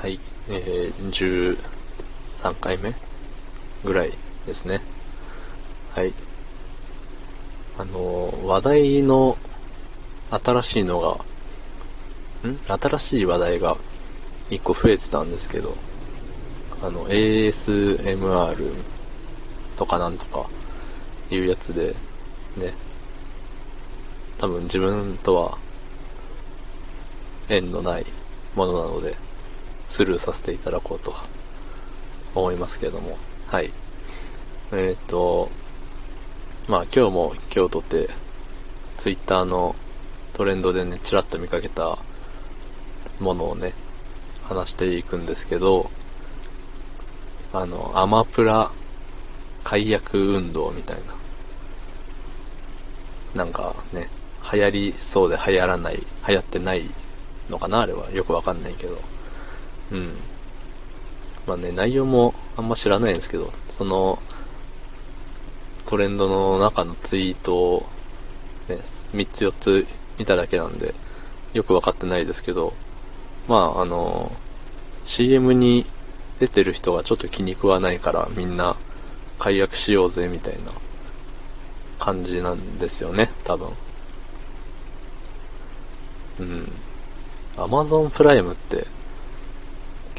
はい、えー、13回目ぐらいですね。はい。あの、話題の新しいのが、ん？新しい話題が1個増えてたんですけど、あの、ASMR とかなんとかいうやつで、ね、多分自分とは縁のないものなので、スルーさせていただこうと思いますけども、はい。えっ、ー、と、まあ今日も今日とて、ツイッターのトレンドでね、ちらっと見かけたものをね、話していくんですけど、あの、アマプラ解約運動みたいな。なんかね、流行りそうで流行らない、流行ってないのかなあれは。よくわかんないけど。うん。まあね、内容もあんま知らないんですけど、その、トレンドの中のツイートを、ね、3つ4つ見ただけなんで、よくわかってないですけど、まあ、あの、CM に出てる人がちょっと気に食わないからみんな解約しようぜみたいな感じなんですよね、多分。うん。Amazon プライムって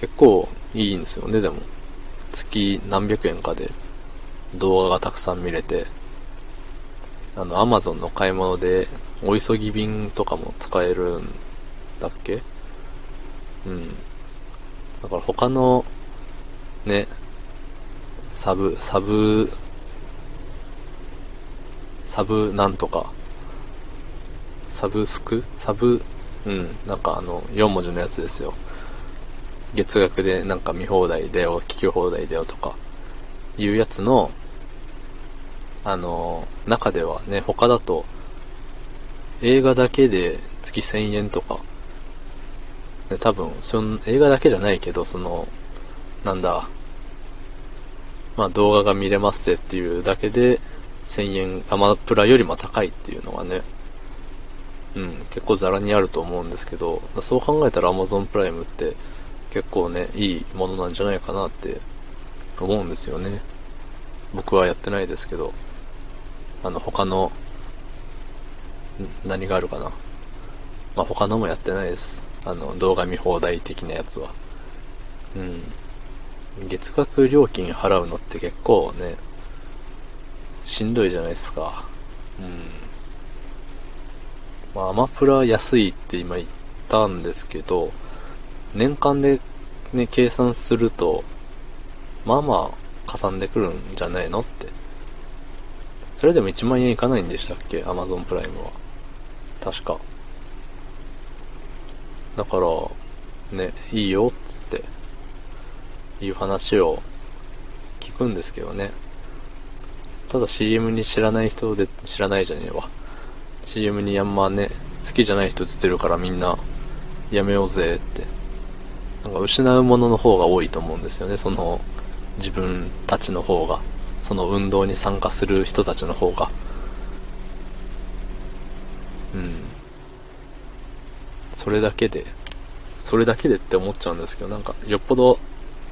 結構いいんですよね、でも。月何百円かで動画がたくさん見れて、あの、アマゾンの買い物で、お急ぎ便とかも使えるんだっけ？うん。だから他の、ね、サブ、サブ、サブなんとか、サブスク？サブ、うん、なんかあの、4文字のやつですよ。月額でなんか見放題だよ、聞き放題だよとか、いうやつの、あの、中ではね、他だと、映画だけで月1000円とか、で多分、その、映画だけじゃないけど、その、なんだ、まあ動画が見れますぜっていうだけで、1000円、アマプラよりも高いっていうのがね、うん、結構ザラにあると思うんですけど、そう考えたら Amazon プライムって、結構ね、いいものなんじゃないかなって思うんですよね。僕はやってないですけど、あの、他の、何があるかな。まあ、他のもやってないです。あの、動画見放題的なやつは。うん。月額料金払うのって結構ね、しんどいじゃないですか。うん。まあ、アマプラ安いって今言ったんですけど、年間でね、計算すると、まあまあ、かさんでくるんじゃないのって。それでも1万円いかないんでしたっけ ?Amazon プライムは。確か。だから、ね、いいよ、っつって、いう話を聞くんですけどね。ただ CM に知らない人で、知らないじゃねえわ。CM にあんまね、好きじゃない人映ってるからみんな、やめようぜってなんか失うものの方が多いと思うんですよね。その、自分たちの方が。その運動に参加する人たちの方が。うん。それだけで、それだけでって思っちゃうんですけど、なんか、よっぽど、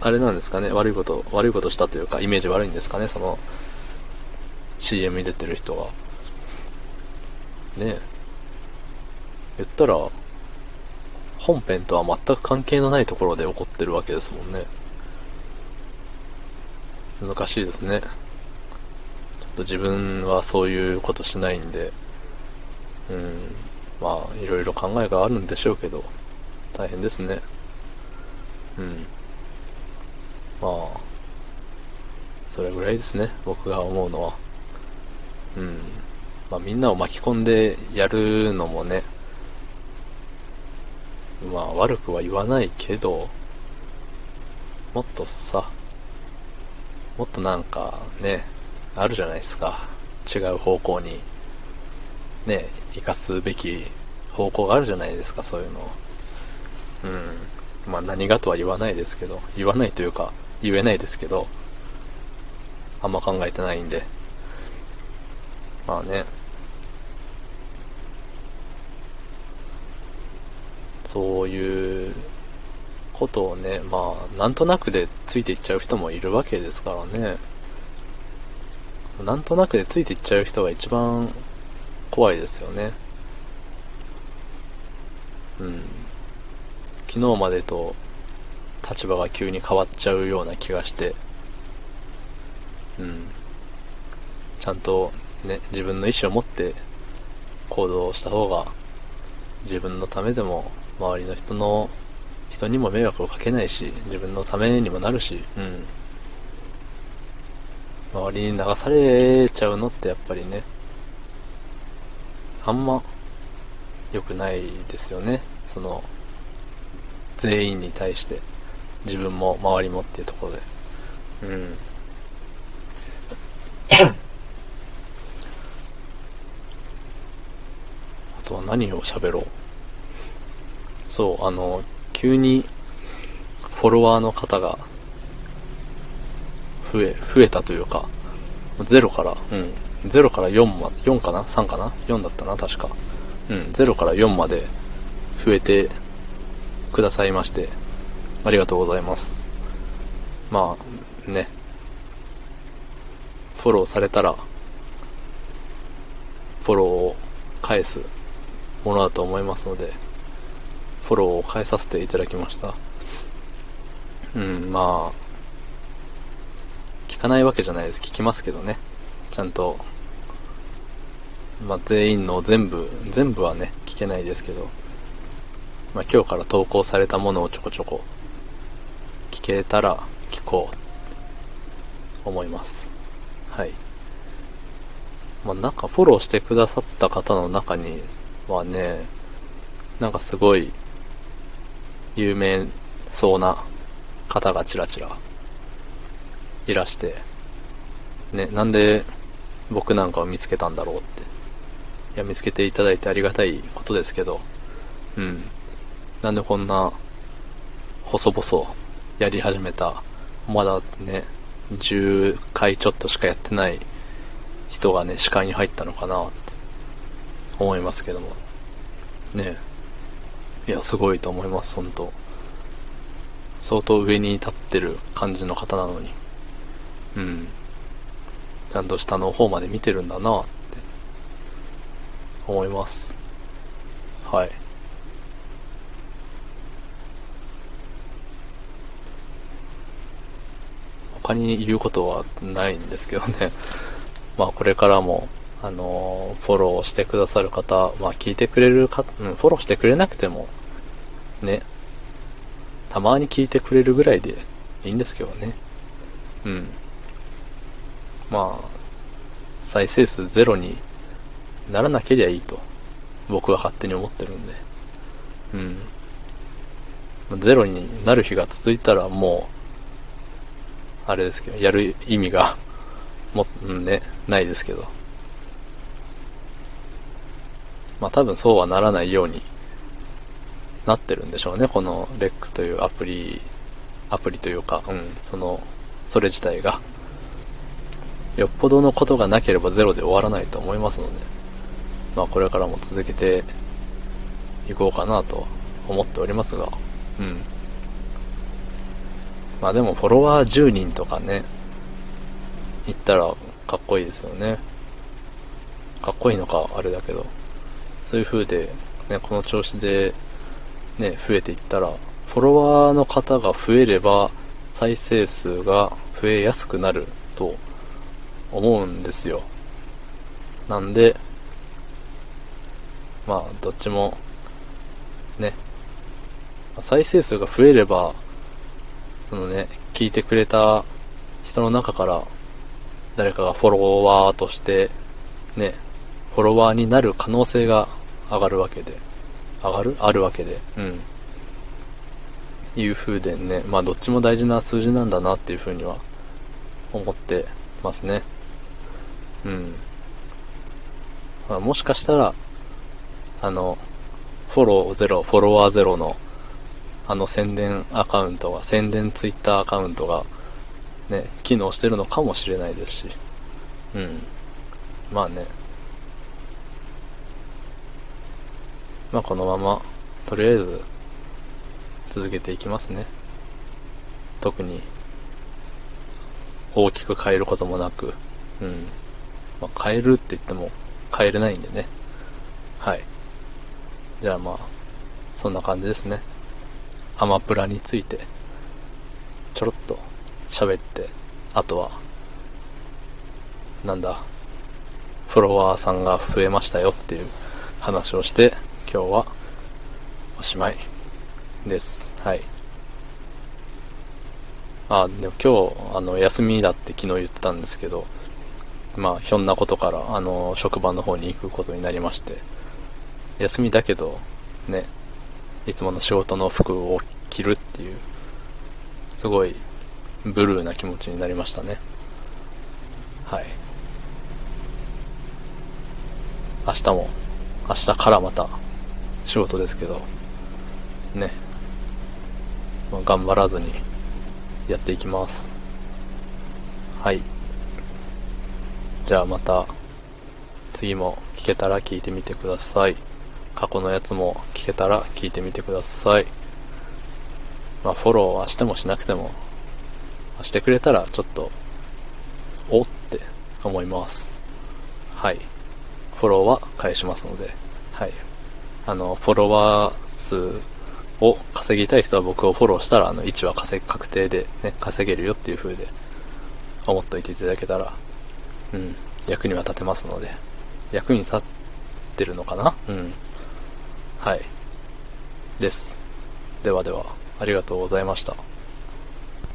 あれなんですかね、悪いこと、悪いことしたというか、イメージ悪いんですかね、その、CM に出てる人が。ねえ。言ったら、本編とは全く関係のないところで起こってるわけですもんね。難しいですね。ちょっと自分はそういうことしないんで、うん、まあ、いろいろ考えがあるんでしょうけど、大変ですね。うん。まあ、それぐらいですね、僕が思うのは。うん。まあみんなを巻き込んでやるのもね、まあ悪くは言わないけど、もっとさ、もっとなんかね、あるじゃないですか。違う方向に、ね、生かすべき方向があるじゃないですか、そういうの。うん。まあ何がとは言わないですけど、言わないというか、言えないですけど、あんま考えてないんで。まあね、そういうことをね、まあ、なんとなくでついていっちゃう人もいるわけですからね。なんとなくでついていっちゃう人が一番怖いですよね。うん。昨日までと立場が急に変わっちゃうような気がして、うん。ちゃんとね、自分の意思を持って行動した方が自分のためでも周りの人の人にも迷惑をかけないし自分のためにもなるし、うん、周りに流されちゃうのってやっぱりねあんま良くないですよね。その全員に対して自分も周りもっていうところで。うん。あとは何を喋ろうそうあの急にフォロワーの方が増え、増えたというか、0から、うん、0から4ま、4かな ?3 かな ?4 だったな、確か。うん、0から4まで増えてくださいまして、ありがとうございます。まあ、ね。フォローされたら、フォローを返すものだと思いますので、フォローを変えさせていただきました。うん、まあ、聞かないわけじゃないです。聞きますけどね。ちゃんと、まあ、全員の全部、全部はね、聞けないですけど、まあ、今日から投稿されたものをちょこちょこ聞けたら聞こう思います。はい。まあ、なんかフォローしてくださった方の中にはね、なんかすごい有名そうな方がちらちらいらして、ね、なんで僕なんかを見つけたんだろうって。いや、見つけていただいてありがたいことですけど、うん。なんでこんな、細々やり始めた、まだね、10回ちょっとしかやってない人がね、視界に入ったのかなって思いますけども。ねいや、すごいと思います、本当相当上に立ってる感じの方なのに。うん。ちゃんと下の方まで見てるんだなって思います。はい。他に言うことはないんですけどね。まあこれからもあのフォローしてくださる方、まあ聞いてくれるか、うん、フォローしてくれなくても、ね、たまに聞いてくれるぐらいでいいんですけどね。うん。まあ、再生数ゼロにならなけりゃいいと、僕は勝手に思ってるんで。うん。ゼロになる日が続いたらもう、あれですけど、やる意味が、も、ね、ないですけど。まあ多分そうはならないようになってるんでしょうね、この REC というアプリ、アプリというか、うん、その、それ自体が。よっぽどのことがなければゼロで終わらないと思いますので、まあこれからも続けていこうかなと思っておりますが、うん。まあでもフォロワー10人とかね、行ったらかっこいいですよね。かっこいいのかあれだけど。そういう風で、ね、この調子で、ね、増えていったら、フォロワーの方が増えれば、再生数が増えやすくなると思うんですよ。なんで、まあ、どっちも、ね、再生数が増えれば、そのね、聞いてくれた人の中から、誰かがフォロワーとして、ね、フォロワーになる可能性が上がるわけで、上がるあるわけで、うん。いう風でね、まあどっちも大事な数字なんだなっていう風には思ってますね。うん。まあ、もしかしたら、あの、フォローゼロ、フォロワーゼロの、あの宣伝アカウントが、宣伝ツイッターアカウントが、ね、機能してるのかもしれないですし、うん。まあね、まあこのまま、とりあえず、続けていきますね。特に、大きく変えることもなく、うん。まあ、変えるって言っても変えれないんでね。はい。じゃあまあ、そんな感じですね。アマプラについて、ちょろっと喋って、あとは、なんだ、フォロワーさんが増えましたよっていう話をして、今日はおしまいです。はい。あ、でも今日、あの、休みだって昨日言ったんですけど、まあ、ひょんなことから、あの、職場の方に行くことになりまして、休みだけど、ね、いつもの仕事の服を着るっていう、すごい、ブルーな気持ちになりましたね。はい。明日も、明日からまた、仕事ですけど、ね、まあ、頑張らずに、やっていきます。はい。じゃあまた、次も聞けたら聞いてみてください。過去のやつも聞けたら聞いてみてください。まあ、フォローはしてもしなくても、してくれたらちょっと、おって思います。はい。フォローは返しますので、はい。あの、フォロワー数を稼ぎたい人は僕をフォローしたら、あの、位置は稼確定でね、稼げるよっていう風で、思っといていただけたら、うん、役には立てますので、役に立ってるのかな？うん。はい。です。ではでは、ありがとうございました。